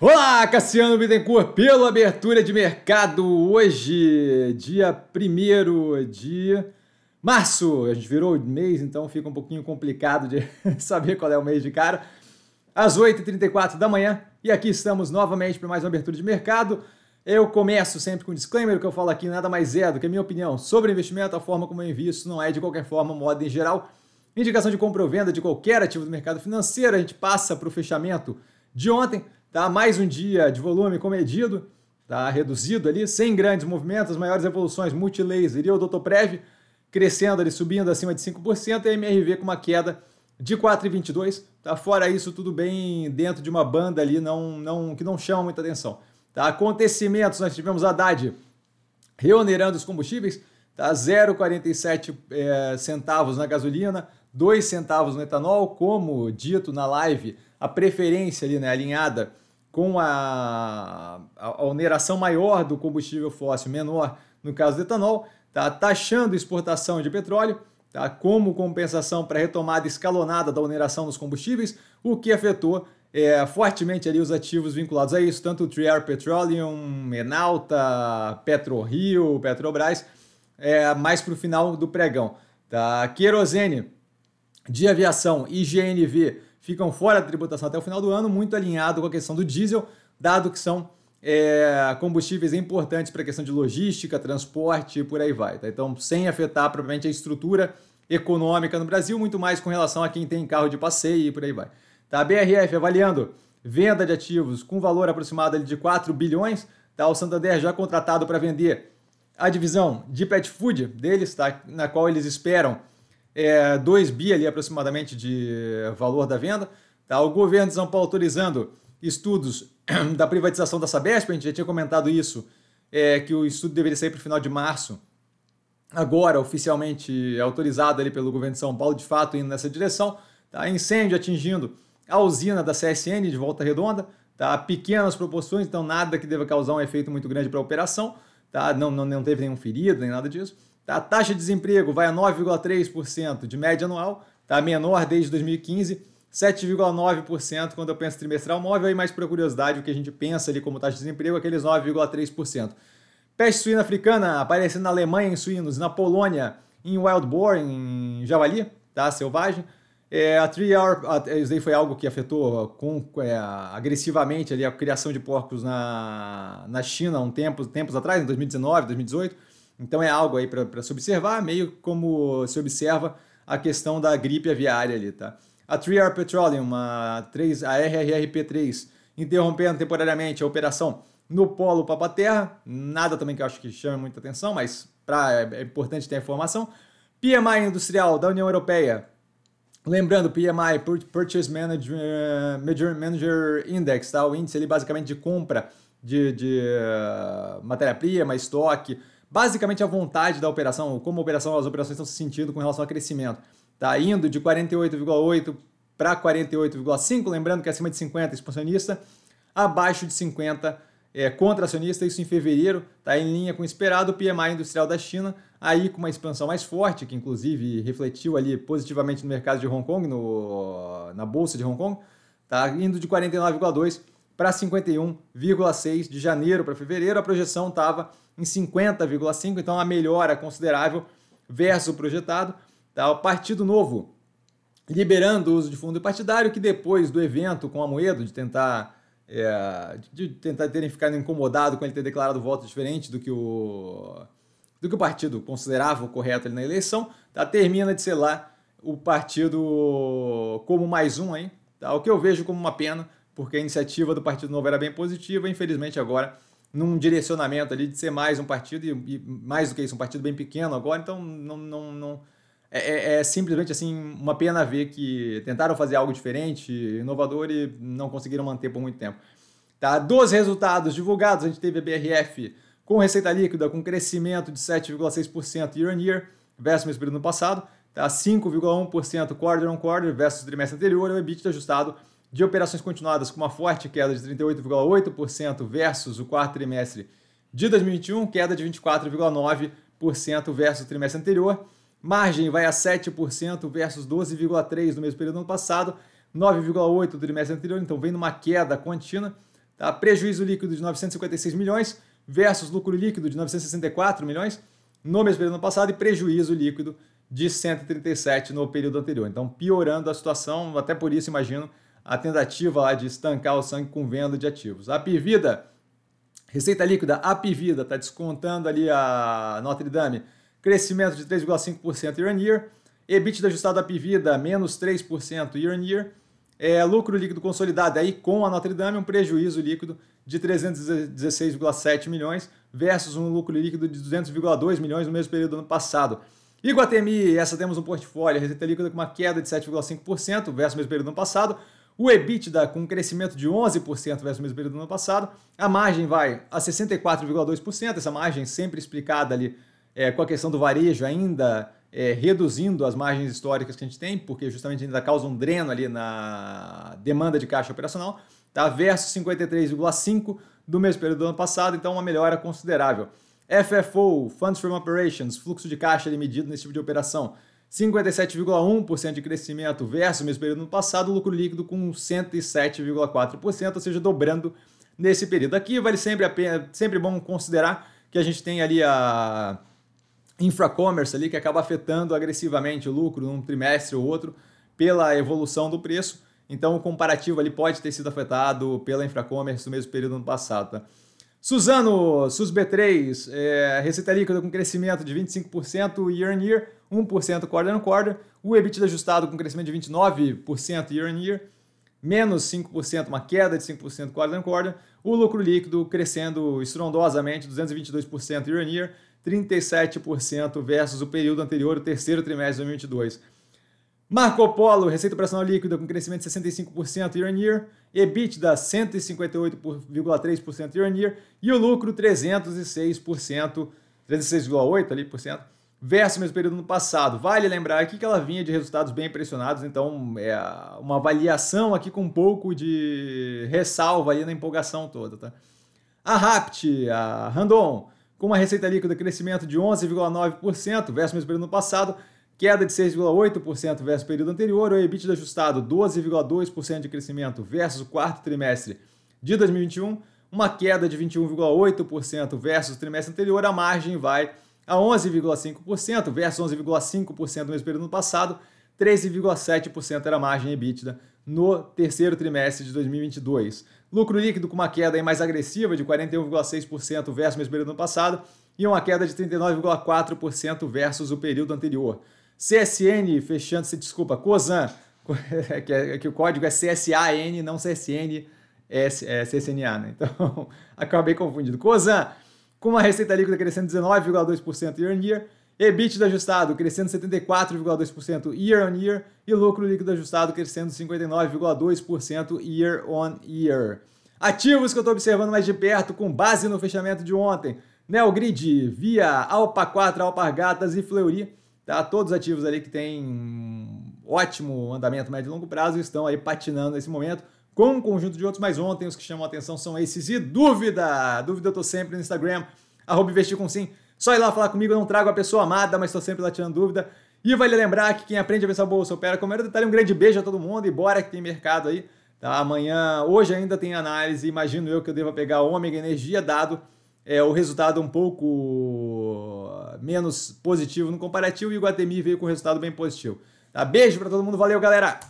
Olá, Cassiano Bittencourt, pela abertura de mercado hoje, dia 1 de março. A gente virou mês, então fica um pouquinho complicado de saber qual é o mês de cara. Às 8h34 da manhã, e aqui estamos novamente para mais uma abertura de mercado. Eu começo sempre com um disclaimer, o que eu falo aqui nada mais é do que a minha opinião sobre investimento, a forma como eu invisto, não é de qualquer forma, moda em geral. Indicação de compra ou venda de qualquer ativo do mercado financeiro, a gente passa para o fechamento de ontem. Tá? Mais um dia de volume comedido, tá? reduzido ali, sem grandes movimentos, maiores evoluções, Multilaser e Odotoprev, crescendo ali, subindo acima de 5%, e a MRV com uma queda de 4,22. Tá? Fora isso, tudo bem dentro de uma banda ali não, não, que não chama muita atenção. Tá? Acontecimentos, nós tivemos Haddad reonerando os combustíveis, tá? 0,47 é, centavos na gasolina, 2 centavos no etanol, como dito na live, a preferência ali, né, alinhada com a, a, a oneração maior do combustível fóssil, menor no caso do etanol, tá taxando exportação de petróleo, tá, como compensação para a retomada escalonada da oneração dos combustíveis, o que afetou é, fortemente ali os ativos vinculados a isso, tanto o Triar Petroleum, Enalta, PetroRio, Petrobras, é, mais para o final do pregão. Tá? Querosene de aviação e GNV ficam fora da tributação até o final do ano, muito alinhado com a questão do diesel, dado que são é, combustíveis importantes para a questão de logística, transporte e por aí vai. Tá? Então, sem afetar propriamente a estrutura econômica no Brasil, muito mais com relação a quem tem carro de passeio e por aí vai. Tá? A BRF avaliando venda de ativos com valor aproximado de 4 bilhões, tá? o Santander já contratado para vender a divisão de pet food deles, tá? na qual eles esperam é, 2 bi ali aproximadamente de valor da venda. Tá? O governo de São Paulo autorizando estudos da privatização da Sabesp, a gente já tinha comentado isso, é, que o estudo deveria sair para o final de março. Agora, oficialmente autorizado ali pelo governo de São Paulo, de fato, indo nessa direção. Tá? Incêndio atingindo a usina da CSN de Volta Redonda, tá? pequenas proporções, então nada que deva causar um efeito muito grande para a operação. Tá? Não, não, não teve nenhum ferido, nem nada disso. Tá? A taxa de desemprego vai a 9,3% de média anual, tá? menor desde 2015, 7,9% quando eu penso trimestral móvel, e mais por curiosidade, o que a gente pensa ali como taxa de desemprego, aqueles 9,3%. Peste suína africana aparecendo na Alemanha em suínos, na Polônia em wild boar, em javali, tá? selvagem. É, a Three Hour, isso aí foi algo que afetou com, é, agressivamente ali a criação de porcos na, na China um tempo, tempos atrás, em 2019, 2018. Então é algo aí para se observar, meio como se observa a questão da gripe aviária ali, tá? A 3R Petroleum, a, 3, a RRRP3, interrompendo temporariamente a operação no polo Papa-Terra, nada também que eu acho que chama muita atenção, mas pra, é, é importante ter a informação. PMI industrial da União Europeia, lembrando, PMI, Purchase Manager, Manager Index, tá? o índice ali basicamente de compra de, de uh, matéria-prima, estoque, basicamente a vontade da operação, como operação, as operações estão se sentindo com relação ao crescimento. Está indo de 48,8 para 48,5, lembrando que acima de 50 expansionista, abaixo de 50 é, contracionista, isso em fevereiro, está em linha com o esperado, PMI industrial da China, aí com uma expansão mais forte, que inclusive refletiu ali positivamente no mercado de Hong Kong, no, na bolsa de Hong Kong, está indo de 49,2 para 51,6 de janeiro para fevereiro, a projeção estava em 50,5, então a melhora considerável versus o projetado. Tá? O Partido Novo liberando o uso de fundo partidário, que depois do evento com a Moedo, de tentar, é, de tentar terem ficado incomodado com ele ter declarado voto diferente do que o, do que o partido considerava o correto ali na eleição, tá? termina de lá o partido como mais um aí, tá? o que eu vejo como uma pena, porque a iniciativa do Partido Novo era bem positiva, infelizmente agora num direcionamento ali de ser mais um partido e, e, mais do que isso, um partido bem pequeno agora, então não, não, não é, é, é, simplesmente assim uma pena ver que tentaram fazer algo diferente, inovador e não conseguiram manter por muito tempo. Tá? Dos resultados divulgados, a gente teve a BRF com receita líquida com crescimento de 7,6% year on year versus o mesmo período no passado, tá? 5,1% quarter on quarter versus o trimestre anterior, e o EBITDA ajustado de operações continuadas com uma forte queda de 38,8% versus o quarto trimestre de 2021, queda de 24,9% versus o trimestre anterior. Margem vai a 7% versus 12,3% no mesmo período do ano passado, 9,8% do trimestre anterior, então vem numa queda contínua. Tá? Prejuízo líquido de 956 milhões versus lucro líquido de 964 milhões no mesmo período ano passado e prejuízo líquido de 137 no período anterior. Então, piorando a situação, até por isso, imagino, a tentativa lá de estancar o sangue com venda de ativos. A Pivida, receita líquida, a Pivida está descontando ali a Notre Dame, crescimento de 3,5% year on year, EBITDA ajustado a Pivida, menos 3% year on year, é, lucro líquido consolidado aí com a Notre Dame, um prejuízo líquido de 316,7 milhões versus um lucro líquido de 200,2 milhões no mesmo período do ano passado. Iguatemi, essa temos um portfólio, receita líquida com uma queda de 7,5% versus o mesmo período do ano passado. O EBITDA com um crescimento de 11% versus o mesmo período do ano passado. A margem vai a 64,2%, essa margem sempre explicada ali é, com a questão do varejo ainda é, reduzindo as margens históricas que a gente tem, porque justamente ainda causa um dreno ali na demanda de caixa operacional, tá? versus 53,5% do mesmo período do ano passado, então uma melhora considerável. FFO, Funds from Operations, fluxo de caixa medido nesse tipo de operação, 57,1% de crescimento versus o mesmo período do ano passado, lucro líquido com 107,4%, ou seja, dobrando nesse período. Aqui vale sempre a pena, sempre bom considerar que a gente tem ali a infracommerce ali que acaba afetando agressivamente o lucro num trimestre ou outro pela evolução do preço. Então o comparativo ali pode ter sido afetado pela infracommerce no mesmo período do ano passado. Tá? Suzano, SUSB3, é, receita líquida com crescimento de 25% year on year, 1% quarter on quarter. O EBITDA ajustado com crescimento de 29% year on year, menos 5%, uma queda de 5% quarter on quarter. O lucro líquido crescendo estrondosamente, 222% year on year, 37% versus o período anterior, o terceiro trimestre de 2022. Marco Polo, receita operacional líquida com crescimento de 65% year on year, EBITDA 158,3% year on year e o lucro 306%, 306,8% ali por cento versus o mesmo período no passado. Vale lembrar aqui que ela vinha de resultados bem impressionados, então é uma avaliação aqui com um pouco de ressalva ali na empolgação toda, tá? A Rapt, a Randon, com uma receita líquida crescimento de 11,9% versus o mesmo período no passado, queda de 6,8% versus o período anterior, o EBITDA ajustado 12,2% de crescimento versus o quarto trimestre de 2021, uma queda de 21,8% versus o trimestre anterior, a margem vai a 11,5% versus 11,5% no mesmo período passado, 13,7% era a margem EBITDA no terceiro trimestre de 2022. Lucro líquido com uma queda mais agressiva de 41,6% versus o mesmo período passado e uma queda de 39,4% versus o período anterior. CSN, fechando, se desculpa, COSAN, que, é, que o código é CSAN, não CSN, é, é CSNA, né? Então, acabei confundindo. COSAN, com uma receita líquida crescendo 19,2% year on year EBITDA ajustado crescendo 74,2% year on year e lucro líquido ajustado crescendo 59,2% year on year. Ativos que eu estou observando mais de perto com base no fechamento de ontem. Neogrid, Via, Alpa 4, Alpargatas e Fleury. Tá? Todos ativos ali que têm ótimo andamento médio e longo prazo estão aí patinando nesse momento com um conjunto de outros, mas ontem os que chamam a atenção são esses. E dúvida! Dúvida eu estou sempre no Instagram, arroba investir com sim só ir lá falar comigo, eu não trago a pessoa amada, mas estou sempre lá tirando dúvida. E vale lembrar que quem aprende a pensar bolsa opera com o detalhe. Um grande beijo a todo mundo e bora que tem mercado aí. Tá? Amanhã, hoje ainda tem análise. Imagino eu que eu deva pegar ômega energia, dado é, o resultado um pouco menos positivo no comparativo. E o Guatemi veio com resultado bem positivo. Tá? Beijo para todo mundo, valeu galera!